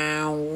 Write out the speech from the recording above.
Tchau.